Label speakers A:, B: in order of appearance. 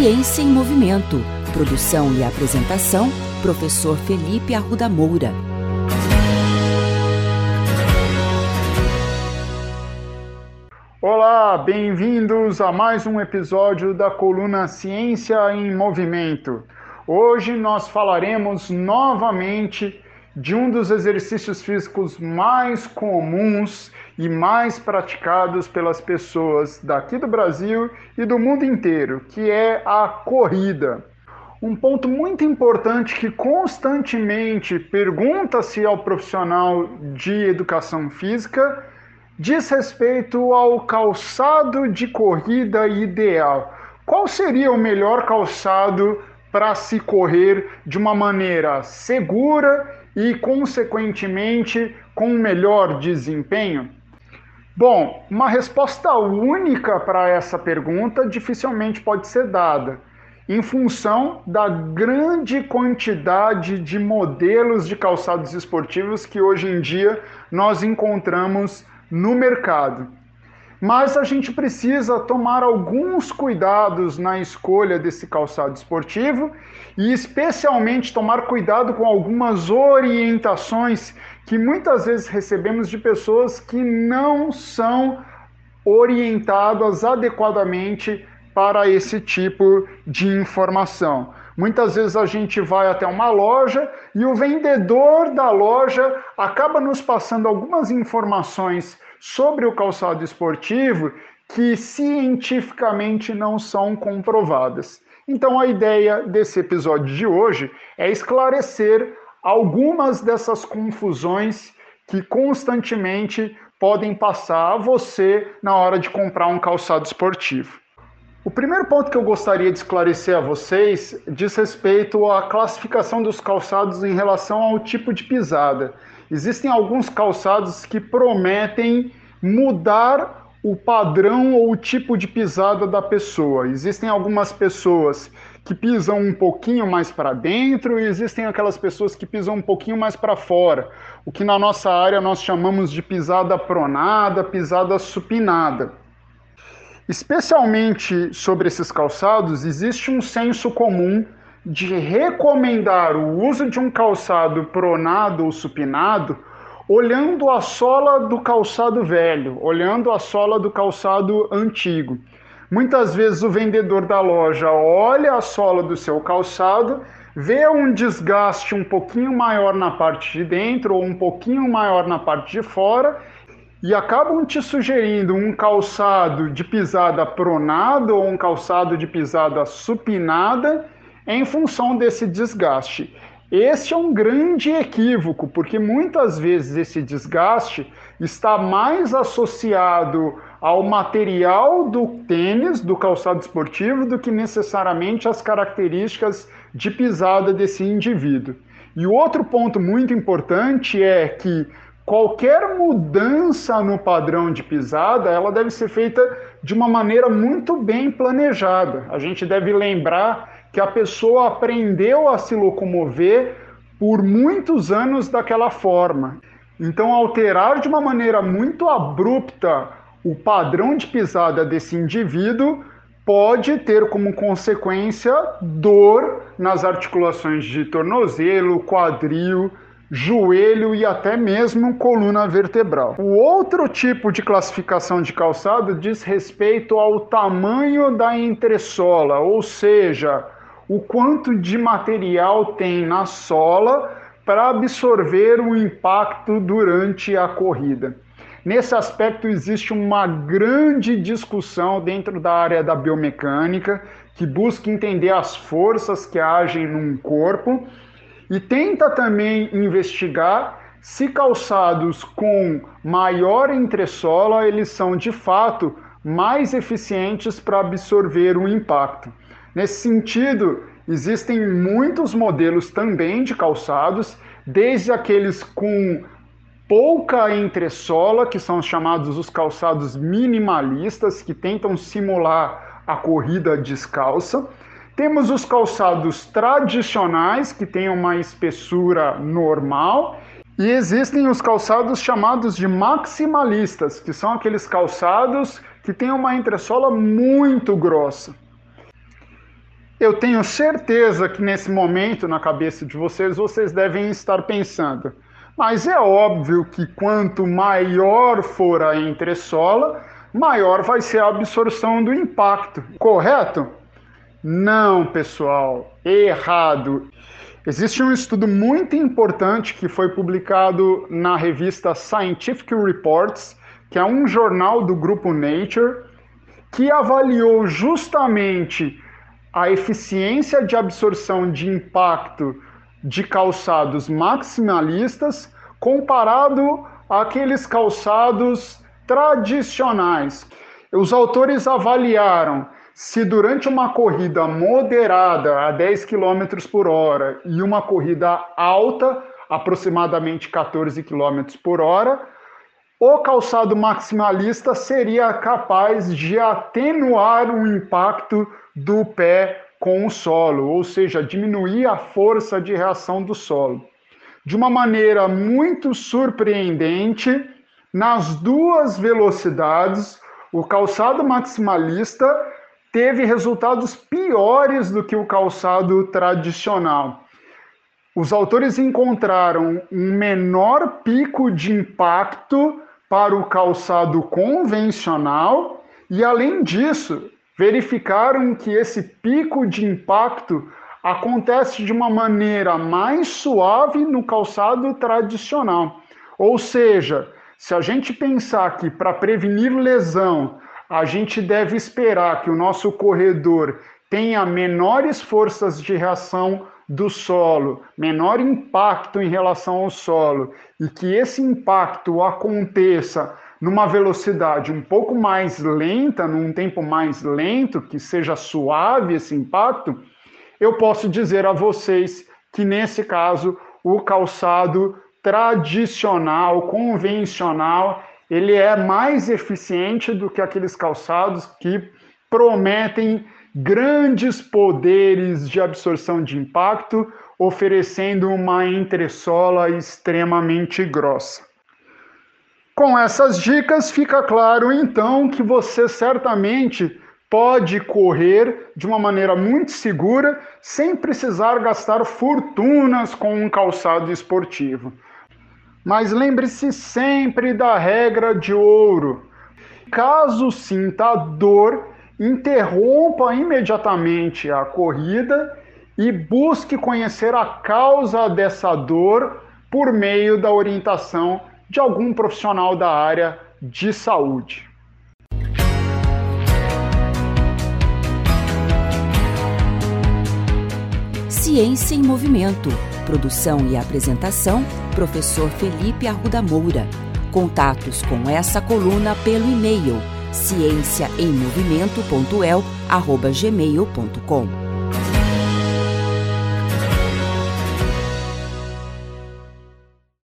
A: Ciência em Movimento. Produção e apresentação, professor Felipe Arruda Moura.
B: Olá, bem-vindos a mais um episódio da coluna Ciência em Movimento. Hoje nós falaremos novamente de um dos exercícios físicos mais comuns e mais praticados pelas pessoas daqui do Brasil e do mundo inteiro, que é a corrida. Um ponto muito importante que constantemente pergunta-se ao profissional de educação física diz respeito ao calçado de corrida ideal. Qual seria o melhor calçado para se correr de uma maneira segura e, consequentemente, com melhor desempenho? Bom, uma resposta única para essa pergunta dificilmente pode ser dada, em função da grande quantidade de modelos de calçados esportivos que hoje em dia nós encontramos no mercado. Mas a gente precisa tomar alguns cuidados na escolha desse calçado esportivo e, especialmente, tomar cuidado com algumas orientações que muitas vezes recebemos de pessoas que não são orientadas adequadamente para esse tipo de informação. Muitas vezes a gente vai até uma loja e o vendedor da loja acaba nos passando algumas informações sobre o calçado esportivo que cientificamente não são comprovadas. Então a ideia desse episódio de hoje é esclarecer algumas dessas confusões que constantemente podem passar a você na hora de comprar um calçado esportivo. O primeiro ponto que eu gostaria de esclarecer a vocês diz respeito à classificação dos calçados em relação ao tipo de pisada. Existem alguns calçados que prometem mudar o padrão ou o tipo de pisada da pessoa. Existem algumas pessoas que pisam um pouquinho mais para dentro e existem aquelas pessoas que pisam um pouquinho mais para fora, o que na nossa área nós chamamos de pisada pronada, pisada supinada. Especialmente sobre esses calçados, existe um senso comum de recomendar o uso de um calçado pronado ou supinado olhando a sola do calçado velho, olhando a sola do calçado antigo. Muitas vezes o vendedor da loja olha a sola do seu calçado, vê um desgaste um pouquinho maior na parte de dentro ou um pouquinho maior na parte de fora e acabam te sugerindo um calçado de pisada pronada ou um calçado de pisada supinada em função desse desgaste. Este é um grande equívoco, porque muitas vezes esse desgaste está mais associado ao material do tênis, do calçado esportivo, do que necessariamente às características de pisada desse indivíduo. E outro ponto muito importante é que qualquer mudança no padrão de pisada, ela deve ser feita de uma maneira muito bem planejada. A gente deve lembrar que a pessoa aprendeu a se locomover por muitos anos daquela forma. Então, alterar de uma maneira muito abrupta o padrão de pisada desse indivíduo pode ter como consequência dor nas articulações de tornozelo, quadril, joelho e até mesmo coluna vertebral. O outro tipo de classificação de calçado diz respeito ao tamanho da entressola, ou seja, o quanto de material tem na sola para absorver o impacto durante a corrida. Nesse aspecto, existe uma grande discussão dentro da área da biomecânica, que busca entender as forças que agem num corpo e tenta também investigar se calçados com maior entressola eles são de fato mais eficientes para absorver o impacto. Nesse sentido, existem muitos modelos também de calçados, desde aqueles com pouca entressola, que são chamados os calçados minimalistas, que tentam simular a corrida descalça, temos os calçados tradicionais, que têm uma espessura normal, e existem os calçados chamados de maximalistas, que são aqueles calçados que têm uma entressola muito grossa. Eu tenho certeza que nesse momento, na cabeça de vocês, vocês devem estar pensando. Mas é óbvio que quanto maior for a entressola, maior vai ser a absorção do impacto, correto? Não, pessoal, errado. Existe um estudo muito importante que foi publicado na revista Scientific Reports, que é um jornal do grupo Nature, que avaliou justamente a eficiência de absorção de impacto de calçados maximalistas comparado àqueles calçados tradicionais. Os autores avaliaram se durante uma corrida moderada a 10 km por hora e uma corrida alta, aproximadamente 14 km por hora, o calçado maximalista seria capaz de atenuar o impacto do pé com o solo, ou seja, diminuir a força de reação do solo. De uma maneira muito surpreendente, nas duas velocidades, o calçado maximalista teve resultados piores do que o calçado tradicional. Os autores encontraram um menor pico de impacto para o calçado convencional e, além disso, verificaram que esse pico de impacto acontece de uma maneira mais suave no calçado tradicional. Ou seja, se a gente pensar que para prevenir lesão, a gente deve esperar que o nosso corredor tenha menores forças de reação do solo, menor impacto em relação ao solo, e que esse impacto aconteça numa velocidade um pouco mais lenta, num tempo mais lento, que seja suave esse impacto, eu posso dizer a vocês que nesse caso o calçado tradicional, convencional, ele é mais eficiente do que aqueles calçados que prometem grandes poderes de absorção de impacto, oferecendo uma entressola extremamente grossa. Com essas dicas, fica claro então que você certamente pode correr de uma maneira muito segura, sem precisar gastar fortunas com um calçado esportivo. Mas lembre-se sempre da regra de ouro. Caso sinta dor, interrompa imediatamente a corrida e busque conhecer a causa dessa dor por meio da orientação de algum profissional da área de saúde.
A: Ciência em Movimento. Produção e apresentação: Professor Felipe Arruda Moura. Contatos com essa coluna pelo e-mail ciênciaemmovimento.el@gmail.com.